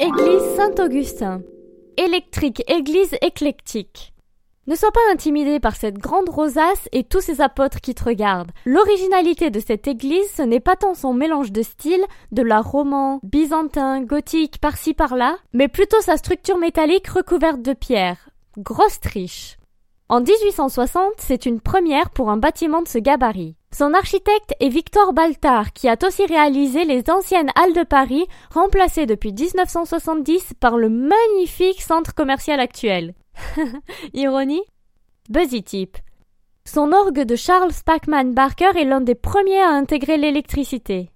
Église Saint-Augustin. Électrique, église éclectique. Ne sois pas intimidé par cette grande rosace et tous ces apôtres qui te regardent. L'originalité de cette église, ce n'est pas tant son mélange de styles, de l'art roman, byzantin, gothique, par-ci par-là, mais plutôt sa structure métallique recouverte de pierre. Grosse triche. En 1860, c'est une première pour un bâtiment de ce gabarit. Son architecte est Victor Baltard, qui a aussi réalisé les anciennes halles de Paris, remplacées depuis 1970 par le magnifique centre commercial actuel. Ironie? Buzzy Tip. Son orgue de Charles Spackman Barker est l'un des premiers à intégrer l'électricité.